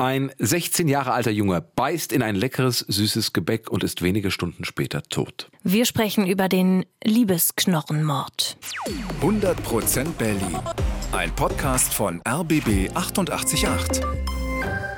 Ein 16 Jahre alter Junge beißt in ein leckeres, süßes Gebäck und ist wenige Stunden später tot. Wir sprechen über den Liebesknochenmord. 100% Berlin. Ein Podcast von RBB 888.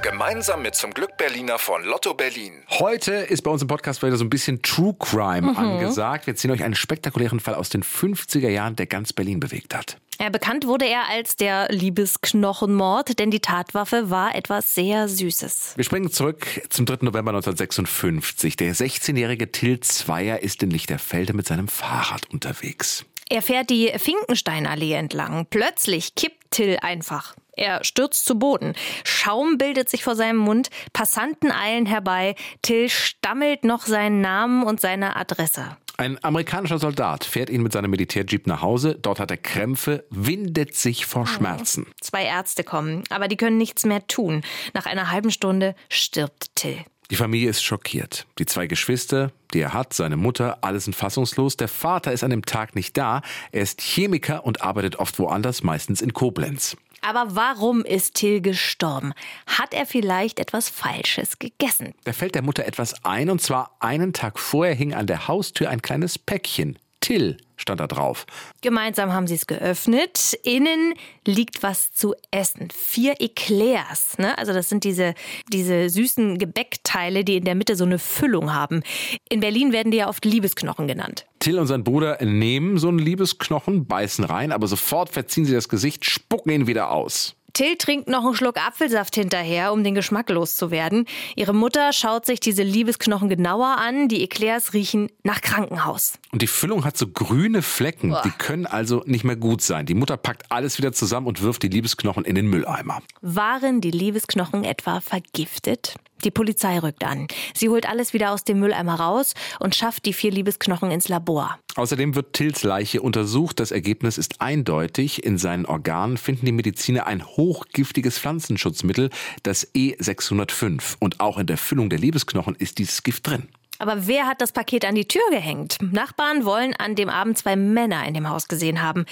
Gemeinsam mit zum Glück Berliner von Lotto Berlin. Heute ist bei uns im Podcast wieder so ein bisschen True Crime angesagt. Wir ziehen euch einen spektakulären Fall aus den 50er Jahren, der ganz Berlin bewegt hat. Ja, bekannt wurde er als der Liebesknochenmord, denn die Tatwaffe war etwas sehr Süßes. Wir springen zurück zum 3. November 1956. Der 16-jährige Till Zweier ist in Lichterfelde mit seinem Fahrrad unterwegs. Er fährt die Finkensteinallee entlang. Plötzlich kippt Till einfach. Er stürzt zu Boden. Schaum bildet sich vor seinem Mund. Passanten eilen herbei. Till stammelt noch seinen Namen und seine Adresse. Ein amerikanischer Soldat fährt ihn mit seinem Militärjeep nach Hause. Dort hat er Krämpfe, windet sich vor Schmerzen. Zwei Ärzte kommen, aber die können nichts mehr tun. Nach einer halben Stunde stirbt Till. Die Familie ist schockiert. Die zwei Geschwister, die er hat, seine Mutter, alle sind fassungslos. Der Vater ist an dem Tag nicht da. Er ist Chemiker und arbeitet oft woanders, meistens in Koblenz. Aber warum ist Till gestorben? Hat er vielleicht etwas Falsches gegessen? Da fällt der Mutter etwas ein, und zwar einen Tag vorher hing an der Haustür ein kleines Päckchen. Till stand da drauf. Gemeinsam haben sie es geöffnet. Innen liegt was zu essen. Vier Eclairs. Ne? Also das sind diese, diese süßen Gebäckteile, die in der Mitte so eine Füllung haben. In Berlin werden die ja oft Liebesknochen genannt. Till und sein Bruder nehmen so einen Liebesknochen, beißen rein, aber sofort verziehen sie das Gesicht, spucken ihn wieder aus. Till trinkt noch einen Schluck Apfelsaft hinterher, um den Geschmack loszuwerden. Ihre Mutter schaut sich diese Liebesknochen genauer an. Die Eclairs riechen nach Krankenhaus. Und die Füllung hat so grüne Flecken. Die können also nicht mehr gut sein. Die Mutter packt alles wieder zusammen und wirft die Liebesknochen in den Mülleimer. Waren die Liebesknochen etwa vergiftet? Die Polizei rückt an. Sie holt alles wieder aus dem Mülleimer raus und schafft die vier Liebesknochen ins Labor. Außerdem wird Tills Leiche untersucht. Das Ergebnis ist eindeutig. In seinen Organen finden die Mediziner ein hochgiftiges Pflanzenschutzmittel, das E605. Und auch in der Füllung der Liebesknochen ist dieses Gift drin. Aber wer hat das Paket an die Tür gehängt? Nachbarn wollen an dem Abend zwei Männer in dem Haus gesehen haben.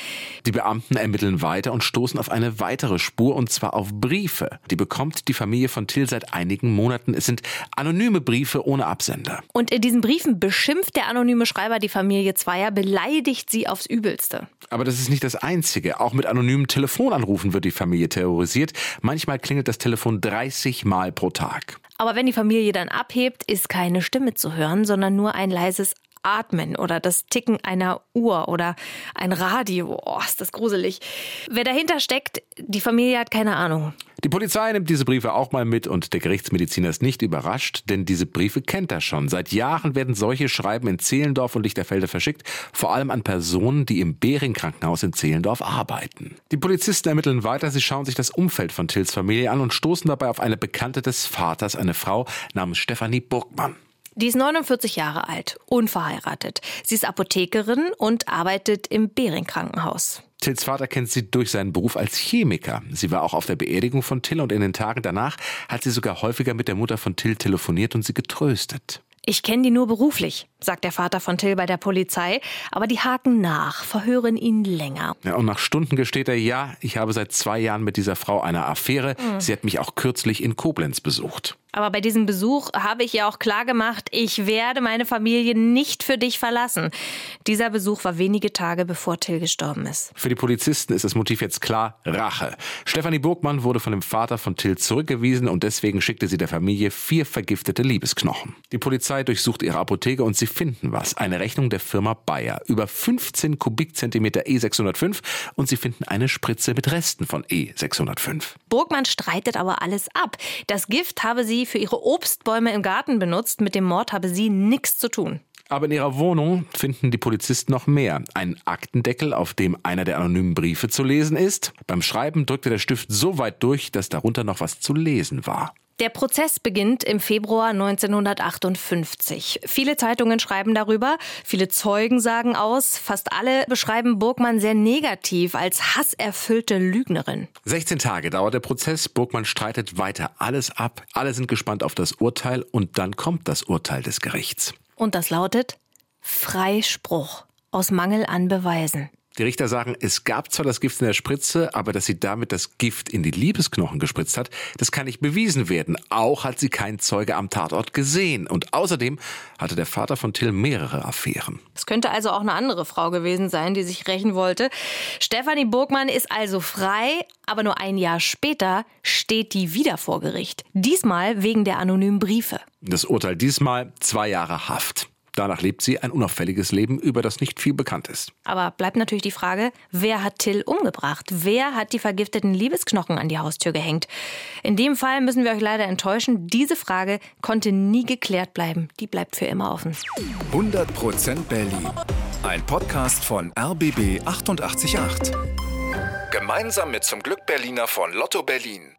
Die Beamten ermitteln weiter und stoßen auf eine weitere Spur, und zwar auf Briefe. Die bekommt die Familie von Till seit einigen Monaten. Es sind anonyme Briefe ohne Absender. Und in diesen Briefen beschimpft der anonyme Schreiber die Familie Zweier, beleidigt sie aufs Übelste. Aber das ist nicht das Einzige. Auch mit anonymen Telefonanrufen wird die Familie terrorisiert. Manchmal klingelt das Telefon 30 Mal pro Tag. Aber wenn die Familie dann abhebt, ist keine Stimme zu hören, sondern nur ein leises Atmen oder das Ticken einer Uhr oder ein Radio. Oh, ist das gruselig. Wer dahinter steckt, die Familie hat keine Ahnung. Die Polizei nimmt diese Briefe auch mal mit und der Gerichtsmediziner ist nicht überrascht, denn diese Briefe kennt er schon. Seit Jahren werden solche Schreiben in Zehlendorf und Lichterfelde verschickt, vor allem an Personen, die im Behring-Krankenhaus in Zehlendorf arbeiten. Die Polizisten ermitteln weiter, sie schauen sich das Umfeld von Tills Familie an und stoßen dabei auf eine Bekannte des Vaters, eine Frau namens Stefanie Burgmann. Die ist 49 Jahre alt, unverheiratet. Sie ist Apothekerin und arbeitet im Behring-Krankenhaus. Tills Vater kennt sie durch seinen Beruf als Chemiker. Sie war auch auf der Beerdigung von Till und in den Tagen danach hat sie sogar häufiger mit der Mutter von Till telefoniert und sie getröstet. Ich kenne die nur beruflich, sagt der Vater von Till bei der Polizei, aber die haken nach, verhören ihn länger. Ja, und nach Stunden gesteht er, ja, ich habe seit zwei Jahren mit dieser Frau eine Affäre. Sie hat mich auch kürzlich in Koblenz besucht. Aber bei diesem Besuch habe ich ja auch klar gemacht, ich werde meine Familie nicht für dich verlassen. Dieser Besuch war wenige Tage bevor Till gestorben ist. Für die Polizisten ist das Motiv jetzt klar Rache. Stefanie Burgmann wurde von dem Vater von Till zurückgewiesen und deswegen schickte sie der Familie vier vergiftete Liebesknochen. Die Polizei durchsucht ihre Apotheke und sie finden was. Eine Rechnung der Firma Bayer. Über 15 Kubikzentimeter E605 und sie finden eine Spritze mit Resten von E605. Burgmann streitet aber alles ab. Das Gift habe sie für ihre Obstbäume im Garten benutzt. Mit dem Mord habe sie nichts zu tun. Aber in ihrer Wohnung finden die Polizisten noch mehr. Einen Aktendeckel, auf dem einer der anonymen Briefe zu lesen ist. Beim Schreiben drückte der Stift so weit durch, dass darunter noch was zu lesen war. Der Prozess beginnt im Februar 1958. Viele Zeitungen schreiben darüber, viele Zeugen sagen aus, fast alle beschreiben Burgmann sehr negativ als hasserfüllte Lügnerin. 16 Tage dauert der Prozess, Burgmann streitet weiter alles ab, alle sind gespannt auf das Urteil und dann kommt das Urteil des Gerichts. Und das lautet Freispruch aus Mangel an Beweisen. Die Richter sagen, es gab zwar das Gift in der Spritze, aber dass sie damit das Gift in die Liebesknochen gespritzt hat, das kann nicht bewiesen werden. Auch hat sie kein Zeuge am Tatort gesehen. Und außerdem hatte der Vater von Till mehrere Affären. Es könnte also auch eine andere Frau gewesen sein, die sich rächen wollte. Stefanie Burgmann ist also frei, aber nur ein Jahr später steht die wieder vor Gericht. Diesmal wegen der anonymen Briefe. Das Urteil diesmal zwei Jahre Haft. Danach lebt sie ein unauffälliges Leben, über das nicht viel bekannt ist. Aber bleibt natürlich die Frage, wer hat Till umgebracht? Wer hat die vergifteten Liebesknochen an die Haustür gehängt? In dem Fall müssen wir euch leider enttäuschen. Diese Frage konnte nie geklärt bleiben. Die bleibt für immer offen. 100% Berlin. Ein Podcast von RBB 888. Gemeinsam mit zum Glück Berliner von Lotto Berlin.